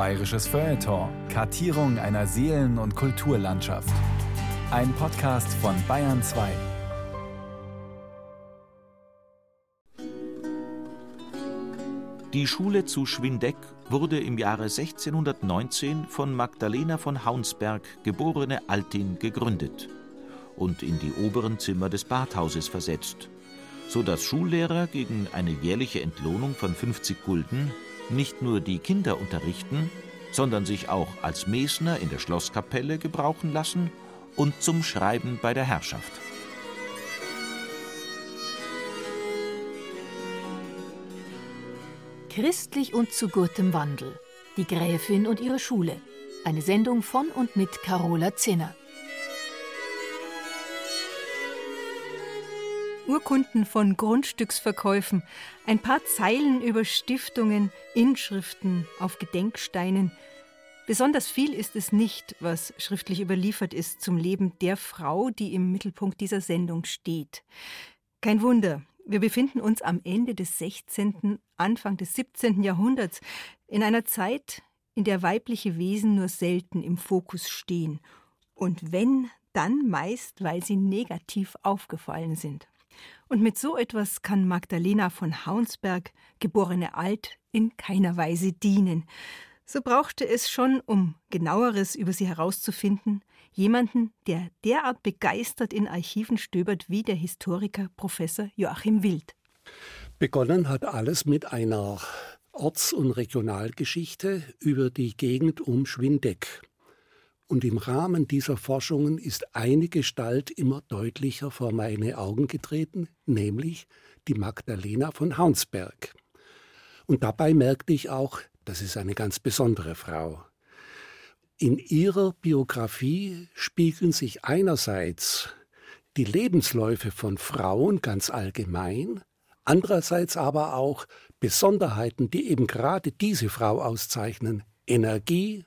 Bayerisches Feuilleton. Kartierung einer Seelen- und Kulturlandschaft. Ein Podcast von Bayern 2. Die Schule zu Schwindeck wurde im Jahre 1619 von Magdalena von Haunsberg, geborene Altin, gegründet und in die oberen Zimmer des Badhauses versetzt, so dass Schullehrer gegen eine jährliche Entlohnung von 50 Gulden nicht nur die Kinder unterrichten, sondern sich auch als Mesner in der Schlosskapelle gebrauchen lassen und zum Schreiben bei der Herrschaft. Christlich und zu gutem Wandel. Die Gräfin und ihre Schule. Eine Sendung von und mit Carola Zinner. Urkunden von Grundstücksverkäufen, ein paar Zeilen über Stiftungen, Inschriften auf Gedenksteinen. Besonders viel ist es nicht, was schriftlich überliefert ist zum Leben der Frau, die im Mittelpunkt dieser Sendung steht. Kein Wunder, wir befinden uns am Ende des 16., Anfang des 17. Jahrhunderts, in einer Zeit, in der weibliche Wesen nur selten im Fokus stehen. Und wenn, dann meist, weil sie negativ aufgefallen sind. Und mit so etwas kann Magdalena von Haunsberg, geborene Alt, in keiner Weise dienen. So brauchte es schon, um genaueres über sie herauszufinden, jemanden, der derart begeistert in Archiven stöbert wie der Historiker Professor Joachim Wild. Begonnen hat alles mit einer Orts- und Regionalgeschichte über die Gegend um Schwindeck. Und im Rahmen dieser Forschungen ist eine Gestalt immer deutlicher vor meine Augen getreten, nämlich die Magdalena von Haunsberg. Und dabei merkte ich auch, das ist eine ganz besondere Frau. In ihrer Biografie spiegeln sich einerseits die Lebensläufe von Frauen ganz allgemein, andererseits aber auch Besonderheiten, die eben gerade diese Frau auszeichnen. Energie,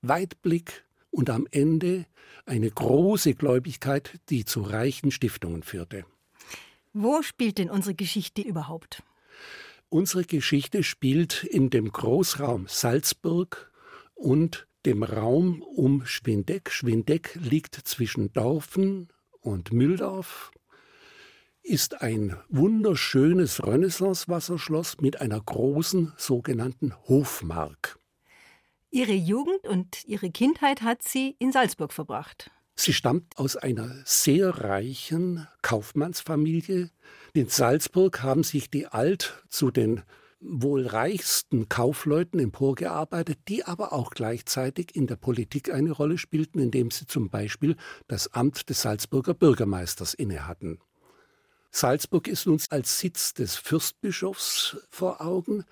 Weitblick und am Ende eine große Gläubigkeit, die zu reichen Stiftungen führte. Wo spielt denn unsere Geschichte überhaupt? Unsere Geschichte spielt in dem Großraum Salzburg und dem Raum um Schwindeck. Schwindeck liegt zwischen Dorfen und Mühldorf, ist ein wunderschönes Renaissance-Wasserschloss mit einer großen sogenannten Hofmark. Ihre Jugend und ihre Kindheit hat sie in Salzburg verbracht. Sie stammt aus einer sehr reichen Kaufmannsfamilie. In Salzburg haben sich die Alt zu den wohl reichsten Kaufleuten emporgearbeitet, die aber auch gleichzeitig in der Politik eine Rolle spielten, indem sie zum Beispiel das Amt des Salzburger Bürgermeisters innehatten. Salzburg ist uns als Sitz des Fürstbischofs vor Augen,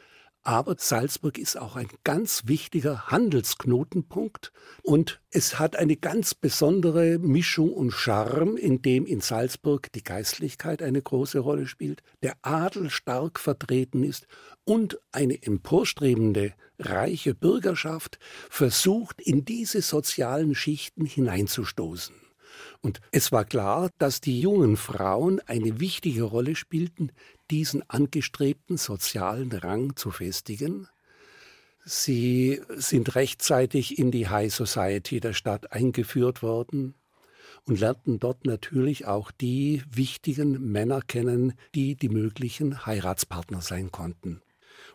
aber Salzburg ist auch ein ganz wichtiger Handelsknotenpunkt und es hat eine ganz besondere Mischung und Charme, in dem in Salzburg die Geistlichkeit eine große Rolle spielt, der Adel stark vertreten ist und eine emporstrebende, reiche Bürgerschaft versucht, in diese sozialen Schichten hineinzustoßen. Und es war klar, dass die jungen Frauen eine wichtige Rolle spielten, diesen angestrebten sozialen Rang zu festigen. Sie sind rechtzeitig in die High Society der Stadt eingeführt worden und lernten dort natürlich auch die wichtigen Männer kennen, die die möglichen Heiratspartner sein konnten.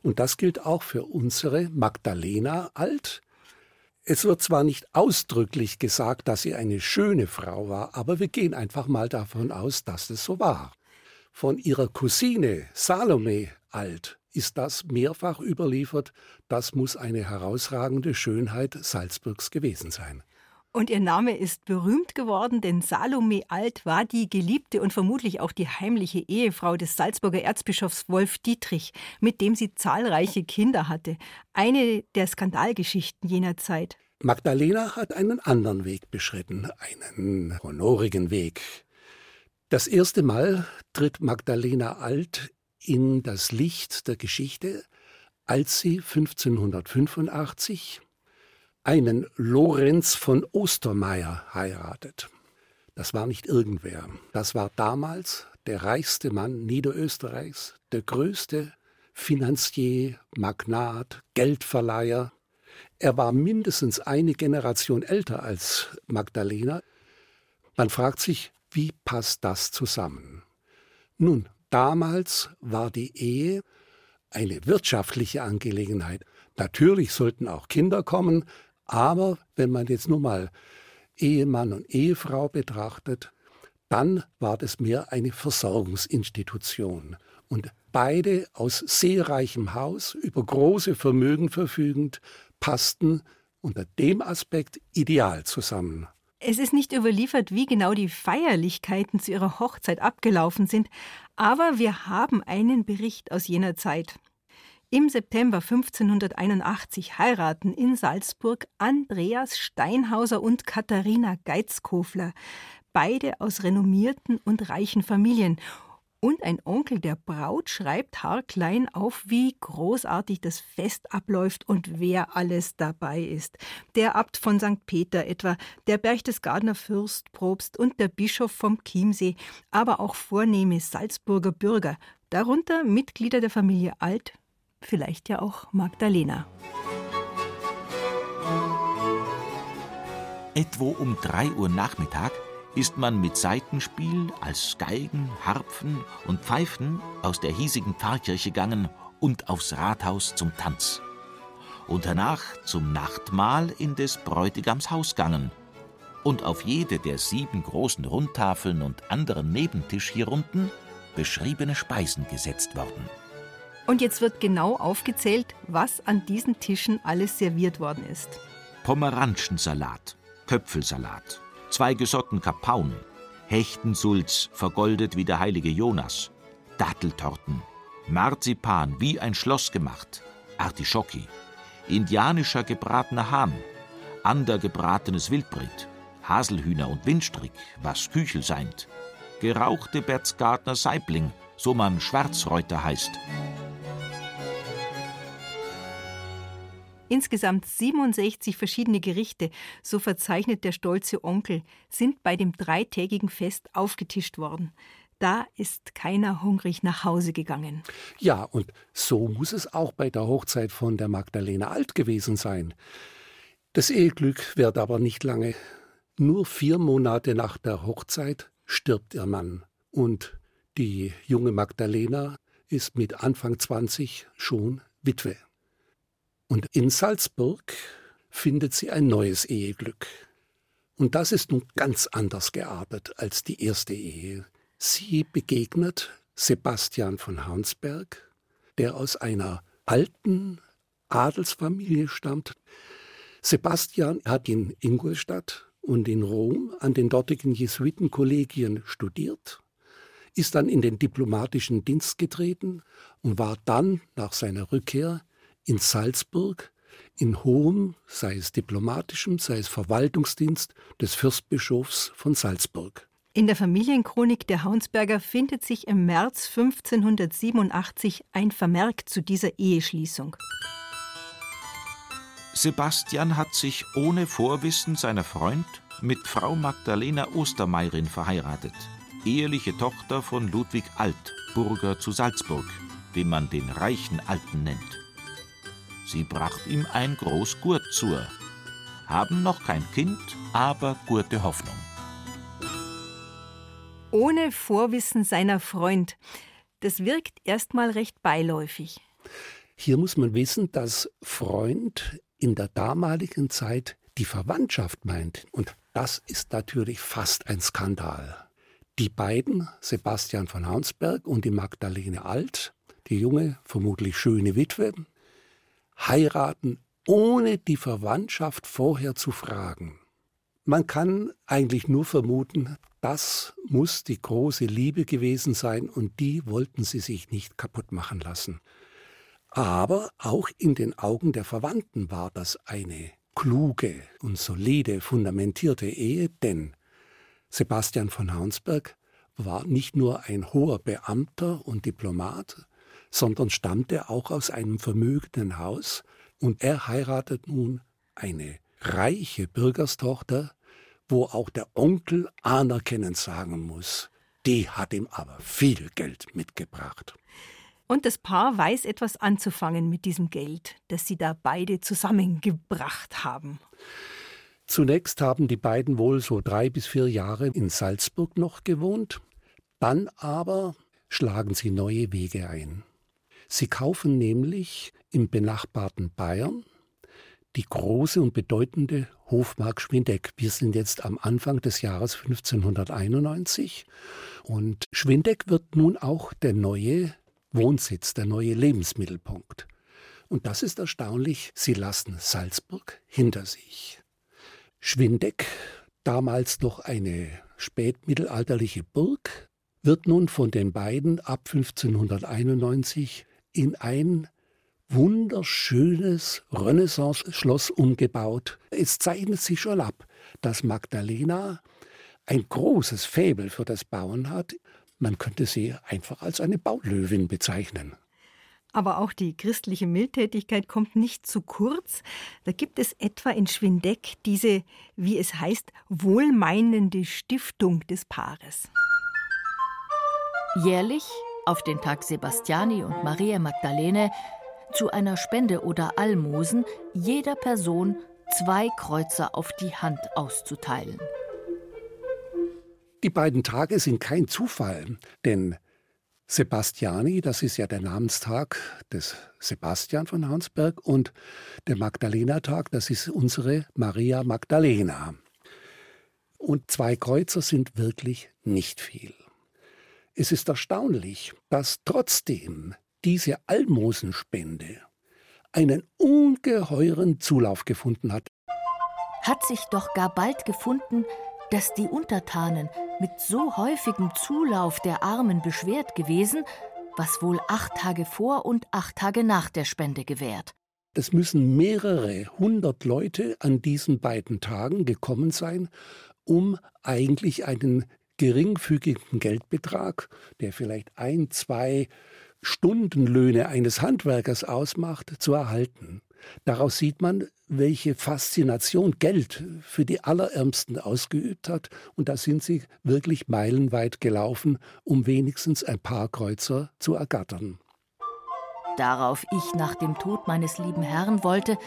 Und das gilt auch für unsere Magdalena Alt, es wird zwar nicht ausdrücklich gesagt, dass sie eine schöne Frau war, aber wir gehen einfach mal davon aus, dass es so war. Von ihrer Cousine Salome Alt ist das mehrfach überliefert, das muss eine herausragende Schönheit Salzburgs gewesen sein. Und ihr Name ist berühmt geworden, denn Salome Alt war die geliebte und vermutlich auch die heimliche Ehefrau des Salzburger Erzbischofs Wolf Dietrich, mit dem sie zahlreiche Kinder hatte. Eine der Skandalgeschichten jener Zeit. Magdalena hat einen anderen Weg beschritten, einen honorigen Weg. Das erste Mal tritt Magdalena Alt in das Licht der Geschichte, als sie 1585 einen Lorenz von Ostermeier heiratet. Das war nicht irgendwer. Das war damals der reichste Mann Niederösterreichs, der größte Finanzier, Magnat, Geldverleiher. Er war mindestens eine Generation älter als Magdalena. Man fragt sich, wie passt das zusammen? Nun, damals war die Ehe eine wirtschaftliche Angelegenheit. Natürlich sollten auch Kinder kommen, aber wenn man jetzt nur mal Ehemann und Ehefrau betrachtet, dann war das mehr eine Versorgungsinstitution. Und beide aus sehr reichem Haus, über große Vermögen verfügend, passten unter dem Aspekt ideal zusammen. Es ist nicht überliefert, wie genau die Feierlichkeiten zu ihrer Hochzeit abgelaufen sind, aber wir haben einen Bericht aus jener Zeit. Im September 1581 heiraten in Salzburg Andreas Steinhauser und Katharina Geizkofler, beide aus renommierten und reichen Familien. Und ein Onkel der Braut schreibt haarklein auf, wie großartig das Fest abläuft und wer alles dabei ist. Der Abt von St. Peter etwa, der Berchtesgadener Fürst, Probst und der Bischof vom Chiemsee, aber auch vornehme Salzburger Bürger, darunter Mitglieder der Familie Alt, vielleicht ja auch Magdalena. Etwo um drei Uhr Nachmittag ist man mit Seitenspiel als Geigen, Harpfen und Pfeifen aus der hiesigen Pfarrkirche gegangen und aufs Rathaus zum Tanz. Und danach zum Nachtmahl in des Bräutigams Haus gegangen und auf jede der sieben großen Rundtafeln und anderen Nebentisch hierunten beschriebene Speisen gesetzt worden. Und jetzt wird genau aufgezählt, was an diesen Tischen alles serviert worden ist. Pomeranschensalat, Köpfelsalat, zwei gesotten Kapaun, Hechtensulz, vergoldet wie der heilige Jonas, Datteltorten, Marzipan wie ein Schloss gemacht, Artischocki, indianischer gebratener Hahn, ander gebratenes Wildbret, Haselhühner und Windstrick, was Küchel seint, gerauchte Bertzgartner Saibling, so man Schwarzreuter heißt. Insgesamt 67 verschiedene Gerichte, so verzeichnet der stolze Onkel, sind bei dem dreitägigen Fest aufgetischt worden. Da ist keiner hungrig nach Hause gegangen. Ja, und so muss es auch bei der Hochzeit von der Magdalena Alt gewesen sein. Das Eheglück währt aber nicht lange. Nur vier Monate nach der Hochzeit stirbt ihr Mann. Und die junge Magdalena ist mit Anfang 20 schon Witwe. Und in Salzburg findet sie ein neues Eheglück. Und das ist nun ganz anders geartet als die erste Ehe. Sie begegnet Sebastian von Haunsberg, der aus einer alten Adelsfamilie stammt. Sebastian hat in Ingolstadt und in Rom an den dortigen Jesuitenkollegien studiert, ist dann in den diplomatischen Dienst getreten und war dann nach seiner Rückkehr in Salzburg in hohem, sei es diplomatischem, sei es Verwaltungsdienst des Fürstbischofs von Salzburg. In der Familienchronik der Haunsberger findet sich im März 1587 ein Vermerk zu dieser Eheschließung. Sebastian hat sich ohne Vorwissen seiner Freund mit Frau Magdalena Ostermeirin verheiratet, eheliche Tochter von Ludwig Alt, Burger zu Salzburg, den man den reichen Alten nennt. Sie bracht ihm ein groß Gurt zur. Haben noch kein Kind, aber gute Hoffnung. Ohne Vorwissen seiner Freund. Das wirkt erstmal recht beiläufig. Hier muss man wissen, dass Freund in der damaligen Zeit die Verwandtschaft meint. Und das ist natürlich fast ein Skandal. Die beiden, Sebastian von Haunsberg und die Magdalene Alt, die junge, vermutlich schöne Witwe, heiraten, ohne die Verwandtschaft vorher zu fragen. Man kann eigentlich nur vermuten, das muss die große Liebe gewesen sein und die wollten sie sich nicht kaputt machen lassen. Aber auch in den Augen der Verwandten war das eine kluge und solide, fundamentierte Ehe, denn Sebastian von Haunsberg war nicht nur ein hoher Beamter und Diplomat, sondern stammte auch aus einem vermögenden Haus und er heiratet nun eine reiche Bürgerstochter, wo auch der Onkel anerkennend sagen muss, die hat ihm aber viel Geld mitgebracht. Und das Paar weiß etwas anzufangen mit diesem Geld, das sie da beide zusammengebracht haben. Zunächst haben die beiden wohl so drei bis vier Jahre in Salzburg noch gewohnt. Dann aber schlagen sie neue Wege ein. Sie kaufen nämlich im benachbarten Bayern die große und bedeutende Hofmark Schwindeck. Wir sind jetzt am Anfang des Jahres 1591 und Schwindeck wird nun auch der neue Wohnsitz, der neue Lebensmittelpunkt. Und das ist erstaunlich, sie lassen Salzburg hinter sich. Schwindeck, damals noch eine spätmittelalterliche Burg, wird nun von den beiden ab 1591 in ein wunderschönes Renaissance-Schloss umgebaut. Es zeichnet sich schon ab, dass Magdalena ein großes Faible für das Bauen hat. Man könnte sie einfach als eine Baulöwin bezeichnen. Aber auch die christliche Mildtätigkeit kommt nicht zu kurz. Da gibt es etwa in Schwindeck diese, wie es heißt, wohlmeinende Stiftung des Paares. Jährlich, auf den Tag Sebastiani und Maria Magdalene, zu einer Spende oder Almosen jeder Person zwei Kreuzer auf die Hand auszuteilen. Die beiden Tage sind kein Zufall, denn Sebastiani, das ist ja der Namenstag des Sebastian von Hansberg, und der Magdalena-Tag, das ist unsere Maria Magdalena. Und zwei Kreuzer sind wirklich nicht viel. Es ist erstaunlich, dass trotzdem diese Almosenspende einen ungeheuren Zulauf gefunden hat. Hat sich doch gar bald gefunden, dass die Untertanen mit so häufigem Zulauf der Armen beschwert gewesen, was wohl acht Tage vor und acht Tage nach der Spende gewährt. Es müssen mehrere hundert Leute an diesen beiden Tagen gekommen sein, um eigentlich einen geringfügigen Geldbetrag, der vielleicht ein, zwei Stundenlöhne eines Handwerkers ausmacht, zu erhalten. Daraus sieht man, welche Faszination Geld für die Allerärmsten ausgeübt hat. Und da sind sie wirklich meilenweit gelaufen, um wenigstens ein paar Kreuzer zu ergattern. Darauf ich nach dem Tod meines lieben Herrn wollte,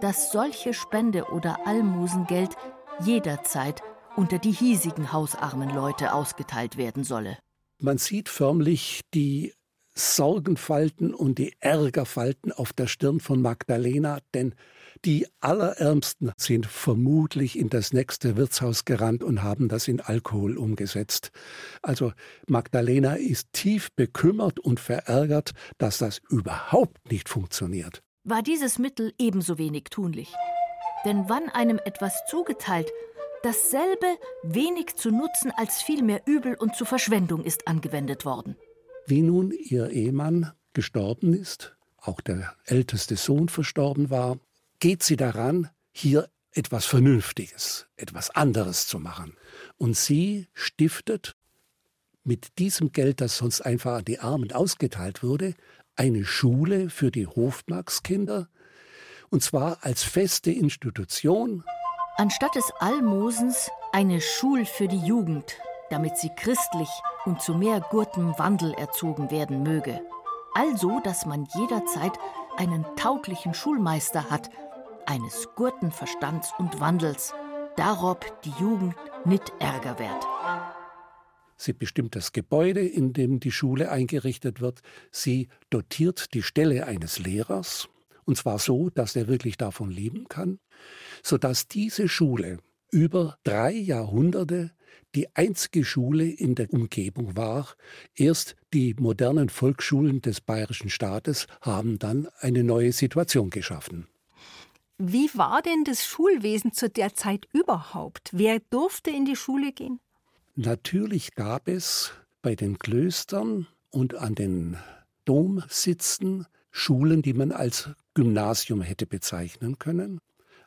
dass solche Spende oder Almosengeld jederzeit unter die hiesigen hausarmen Leute ausgeteilt werden solle. Man sieht förmlich die Sorgenfalten und die Ärgerfalten auf der Stirn von Magdalena, denn die Allerärmsten sind vermutlich in das nächste Wirtshaus gerannt und haben das in Alkohol umgesetzt. Also Magdalena ist tief bekümmert und verärgert, dass das überhaupt nicht funktioniert. War dieses Mittel ebenso wenig tunlich? Denn wann einem etwas zugeteilt, dasselbe wenig zu nutzen als vielmehr übel und zu Verschwendung ist angewendet worden. Wie nun ihr Ehemann gestorben ist, auch der älteste Sohn verstorben war, geht sie daran, hier etwas Vernünftiges, etwas anderes zu machen. Und sie stiftet mit diesem Geld, das sonst einfach an die Armen ausgeteilt wurde, eine Schule für die Hofmarkskinder, und zwar als feste Institution. Anstatt des Almosens eine Schul für die Jugend, damit sie christlich und zu mehr gutem Wandel erzogen werden möge. Also, dass man jederzeit einen tauglichen Schulmeister hat, eines gurten Verstands und Wandels, darob die Jugend nit Ärger wird. Sie bestimmt das Gebäude, in dem die Schule eingerichtet wird. Sie dotiert die Stelle eines Lehrers, und zwar so, dass er wirklich davon leben kann, sodass diese Schule über drei Jahrhunderte die einzige Schule in der Umgebung war. Erst die modernen Volksschulen des bayerischen Staates haben dann eine neue Situation geschaffen. Wie war denn das Schulwesen zu der Zeit überhaupt? Wer durfte in die Schule gehen? Natürlich gab es bei den Klöstern und an den Domsitzen Schulen, die man als Gymnasium hätte bezeichnen können.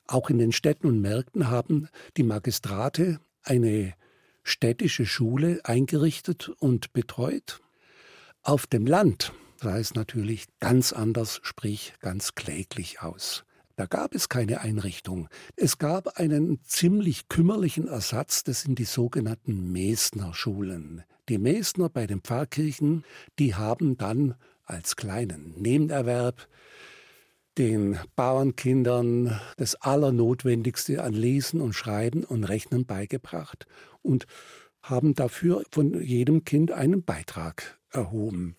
Auch in den Städten und Märkten haben die Magistrate eine städtische Schule eingerichtet und betreut. Auf dem Land sah es natürlich ganz anders, sprich ganz kläglich aus. Da gab es keine Einrichtung. Es gab einen ziemlich kümmerlichen Ersatz, das sind die sogenannten Mesner Schulen. Die Mesner bei den Pfarrkirchen, die haben dann als kleinen Nebenerwerb den Bauernkindern das Allernotwendigste an Lesen und Schreiben und Rechnen beigebracht und haben dafür von jedem Kind einen Beitrag erhoben.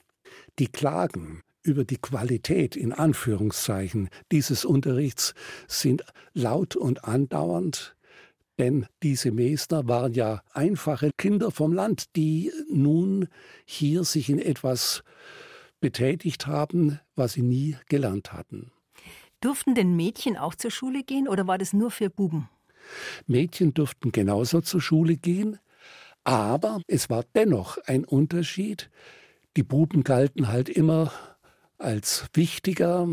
Die Klagen über die Qualität in Anführungszeichen dieses Unterrichts sind laut und andauernd, denn diese Meister waren ja einfache Kinder vom Land, die nun hier sich in etwas betätigt haben, was sie nie gelernt hatten. Durften denn Mädchen auch zur Schule gehen oder war das nur für Buben? Mädchen durften genauso zur Schule gehen, aber es war dennoch ein Unterschied. Die Buben galten halt immer als wichtiger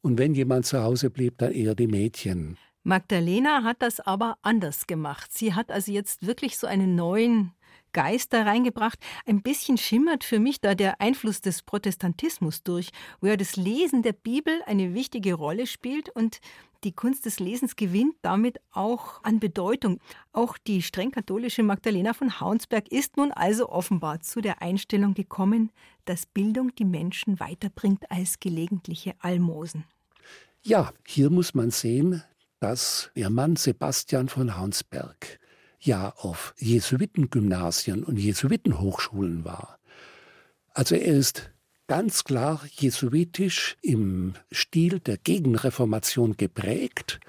und wenn jemand zu Hause blieb, dann eher die Mädchen. Magdalena hat das aber anders gemacht. Sie hat also jetzt wirklich so einen neuen Geist da reingebracht. Ein bisschen schimmert für mich da der Einfluss des Protestantismus durch, wo ja das Lesen der Bibel eine wichtige Rolle spielt und die Kunst des Lesens gewinnt damit auch an Bedeutung. Auch die streng katholische Magdalena von Haunsberg ist nun also offenbar zu der Einstellung gekommen, dass Bildung die Menschen weiterbringt als gelegentliche Almosen. Ja, hier muss man sehen, dass ihr Mann Sebastian von Haunsberg ja auf Jesuitengymnasien und Jesuitenhochschulen war. Also er ist ganz klar jesuitisch im Stil der Gegenreformation geprägt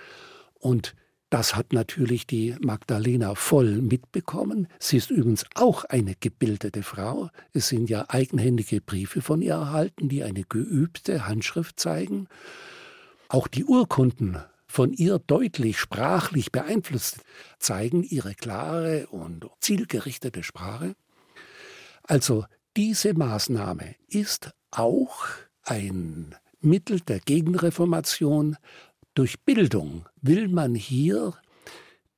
und das hat natürlich die Magdalena voll mitbekommen. Sie ist übrigens auch eine gebildete Frau. Es sind ja eigenhändige Briefe von ihr erhalten, die eine geübte Handschrift zeigen. Auch die Urkunden von ihr deutlich sprachlich beeinflusst zeigen ihre klare und zielgerichtete Sprache. Also diese Maßnahme ist auch ein Mittel der Gegenreformation. Durch Bildung will man hier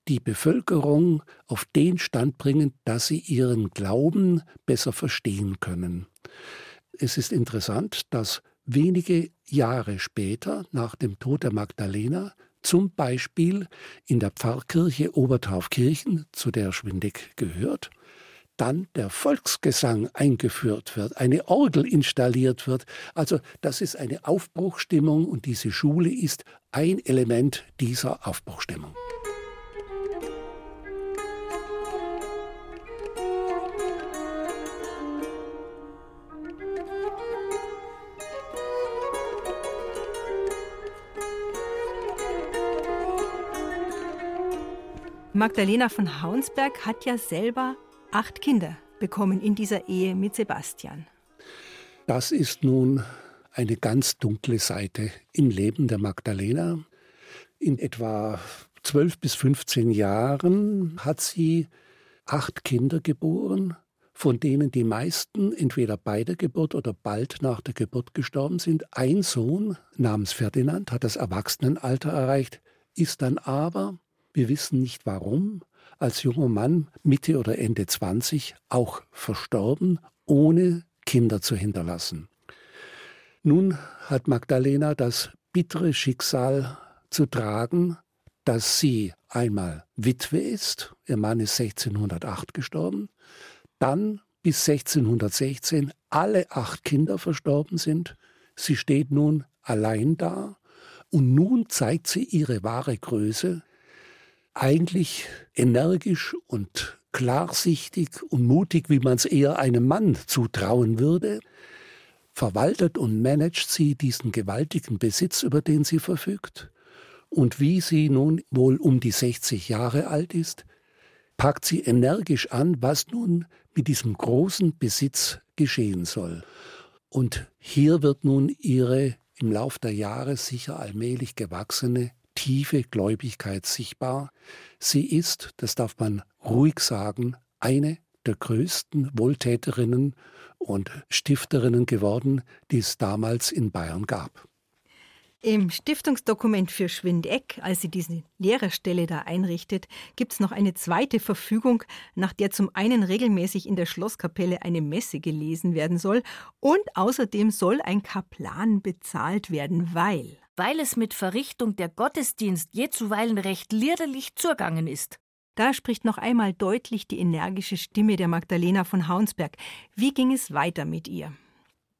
die Bevölkerung auf den Stand bringen, dass sie ihren Glauben besser verstehen können. Es ist interessant, dass wenige Jahre später, nach dem Tod der Magdalena, zum Beispiel in der Pfarrkirche Obertaufkirchen, zu der Schwindeck gehört, dann der Volksgesang eingeführt wird, eine Orgel installiert wird. Also das ist eine Aufbruchstimmung und diese Schule ist ein Element dieser Aufbruchstimmung. Magdalena von Haunsberg hat ja selber acht Kinder bekommen in dieser Ehe mit Sebastian. Das ist nun eine ganz dunkle Seite im Leben der Magdalena. In etwa 12 bis 15 Jahren hat sie acht Kinder geboren, von denen die meisten entweder bei der Geburt oder bald nach der Geburt gestorben sind. Ein Sohn namens Ferdinand hat das Erwachsenenalter erreicht, ist dann aber wir wissen nicht warum, als junger Mann, Mitte oder Ende 20, auch verstorben, ohne Kinder zu hinterlassen. Nun hat Magdalena das bittere Schicksal zu tragen, dass sie einmal Witwe ist, ihr Mann ist 1608 gestorben, dann bis 1616 alle acht Kinder verstorben sind, sie steht nun allein da. Und nun zeigt sie ihre wahre Größe, eigentlich energisch und klarsichtig und mutig, wie man es eher einem Mann zutrauen würde, verwaltet und managt sie diesen gewaltigen Besitz, über den sie verfügt. Und wie sie nun wohl um die 60 Jahre alt ist, packt sie energisch an, was nun mit diesem großen Besitz geschehen soll. Und hier wird nun ihre im Lauf der Jahre sicher allmählich gewachsene tiefe Gläubigkeit sichtbar. Sie ist, das darf man ruhig sagen, eine der größten Wohltäterinnen und Stifterinnen geworden, die es damals in Bayern gab. Im Stiftungsdokument für Schwindeck, als sie diese Lehrerstelle da einrichtet, gibt es noch eine zweite Verfügung, nach der zum einen regelmäßig in der Schlosskapelle eine Messe gelesen werden soll und außerdem soll ein Kaplan bezahlt werden, weil weil es mit Verrichtung der Gottesdienst je zuweilen recht liederlich zugangen ist. Da spricht noch einmal deutlich die energische Stimme der Magdalena von Haunsberg. Wie ging es weiter mit ihr?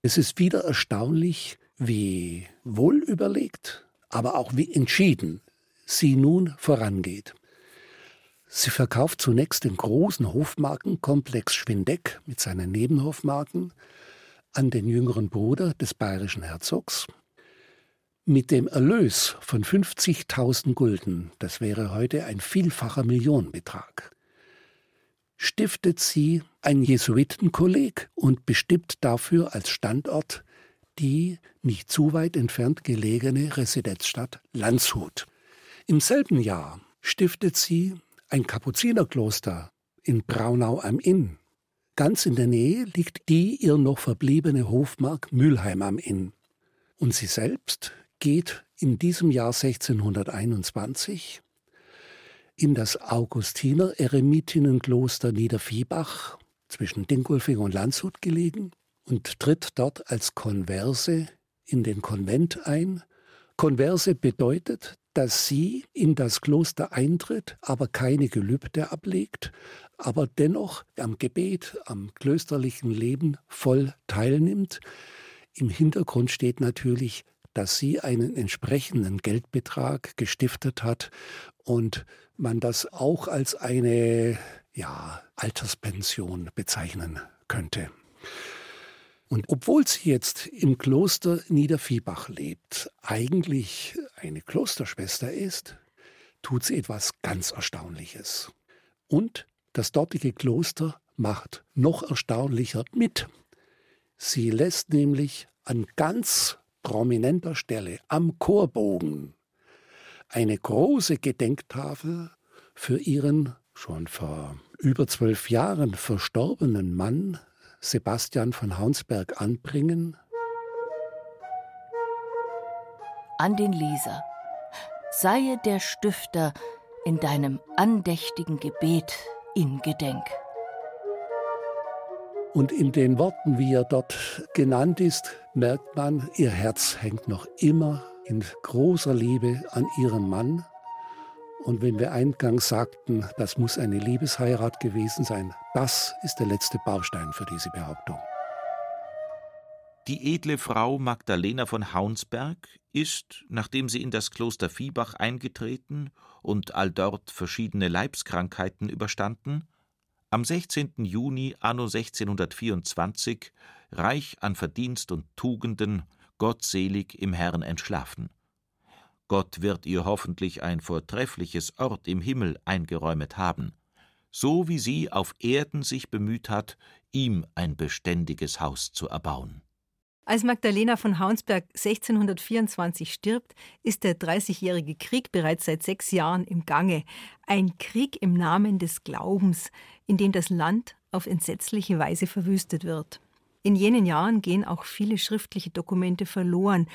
Es ist wieder erstaunlich, wie wohl überlegt, aber auch wie entschieden sie nun vorangeht. Sie verkauft zunächst den großen Hofmarkenkomplex Schwindeck mit seinen Nebenhofmarken an den jüngeren Bruder des bayerischen Herzogs. Mit dem Erlös von 50.000 Gulden, das wäre heute ein vielfacher Millionenbetrag, stiftet sie ein Jesuitenkolleg und bestimmt dafür als Standort die nicht zu weit entfernt gelegene Residenzstadt Landshut. Im selben Jahr stiftet sie ein Kapuzinerkloster in Braunau am Inn. Ganz in der Nähe liegt die ihr noch verbliebene Hofmark Mülheim am Inn. Und sie selbst geht in diesem Jahr 1621 in das Augustiner Eremitinnenkloster Niederviehbach zwischen Dingolfing und Landshut gelegen und tritt dort als Konverse in den Konvent ein. Konverse bedeutet, dass sie in das Kloster eintritt, aber keine Gelübde ablegt, aber dennoch am Gebet, am klösterlichen Leben voll teilnimmt. Im Hintergrund steht natürlich, dass sie einen entsprechenden Geldbetrag gestiftet hat und man das auch als eine ja, Alterspension bezeichnen könnte. Und obwohl sie jetzt im Kloster Niederviehbach lebt, eigentlich eine Klosterschwester ist, tut sie etwas ganz Erstaunliches. Und das dortige Kloster macht noch erstaunlicher mit. Sie lässt nämlich an ganz prominenter Stelle am Chorbogen eine große Gedenktafel für ihren schon vor über zwölf Jahren verstorbenen Mann Sebastian von Haunsberg anbringen? An den Leser. Seie der Stifter in deinem andächtigen Gebet in Gedenk. Und in den Worten, wie er dort genannt ist, merkt man, ihr Herz hängt noch immer in großer Liebe an ihrem Mann und wenn wir eingangs sagten, das muss eine Liebesheirat gewesen sein, das ist der letzte Baustein für diese Behauptung. Die edle Frau Magdalena von Haunsberg ist, nachdem sie in das Kloster Viehbach eingetreten und alldort verschiedene Leibskrankheiten überstanden, am 16. Juni anno 1624 reich an Verdienst und Tugenden, gottselig im Herrn entschlafen. Gott wird ihr hoffentlich ein vortreffliches Ort im Himmel eingeräumet haben, so wie sie auf Erden sich bemüht hat, ihm ein beständiges Haus zu erbauen. Als Magdalena von Haunsberg 1624 stirbt, ist der Dreißigjährige Krieg bereits seit sechs Jahren im Gange. Ein Krieg im Namen des Glaubens, in dem das Land auf entsetzliche Weise verwüstet wird. In jenen Jahren gehen auch viele schriftliche Dokumente verloren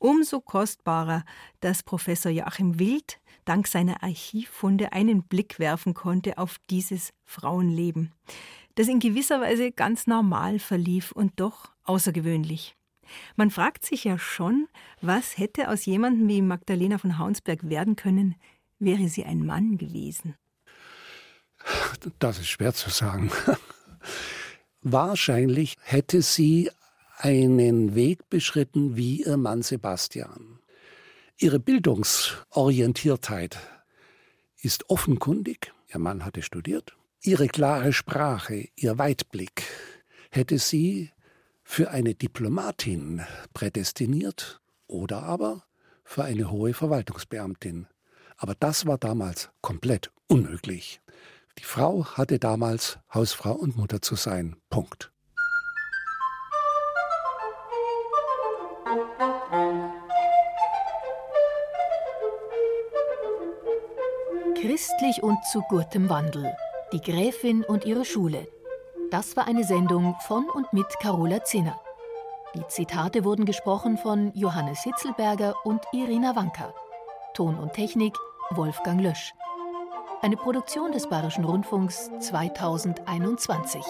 Umso kostbarer, dass Professor Joachim Wild dank seiner Archivfunde einen Blick werfen konnte auf dieses Frauenleben, das in gewisser Weise ganz normal verlief und doch außergewöhnlich. Man fragt sich ja schon, was hätte aus jemandem wie Magdalena von Haunsberg werden können, wäre sie ein Mann gewesen. Das ist schwer zu sagen. Wahrscheinlich hätte sie einen Weg beschritten wie ihr Mann Sebastian. Ihre Bildungsorientiertheit ist offenkundig. Ihr Mann hatte studiert. Ihre klare Sprache, ihr Weitblick hätte sie für eine Diplomatin prädestiniert oder aber für eine hohe Verwaltungsbeamtin. Aber das war damals komplett unmöglich. Die Frau hatte damals Hausfrau und Mutter zu sein. Punkt. Christlich und zu gutem Wandel. Die Gräfin und ihre Schule. Das war eine Sendung von und mit Carola Zinner. Die Zitate wurden gesprochen von Johannes Hitzelberger und Irina Wanka. Ton und Technik Wolfgang Lösch. Eine Produktion des Bayerischen Rundfunks 2021.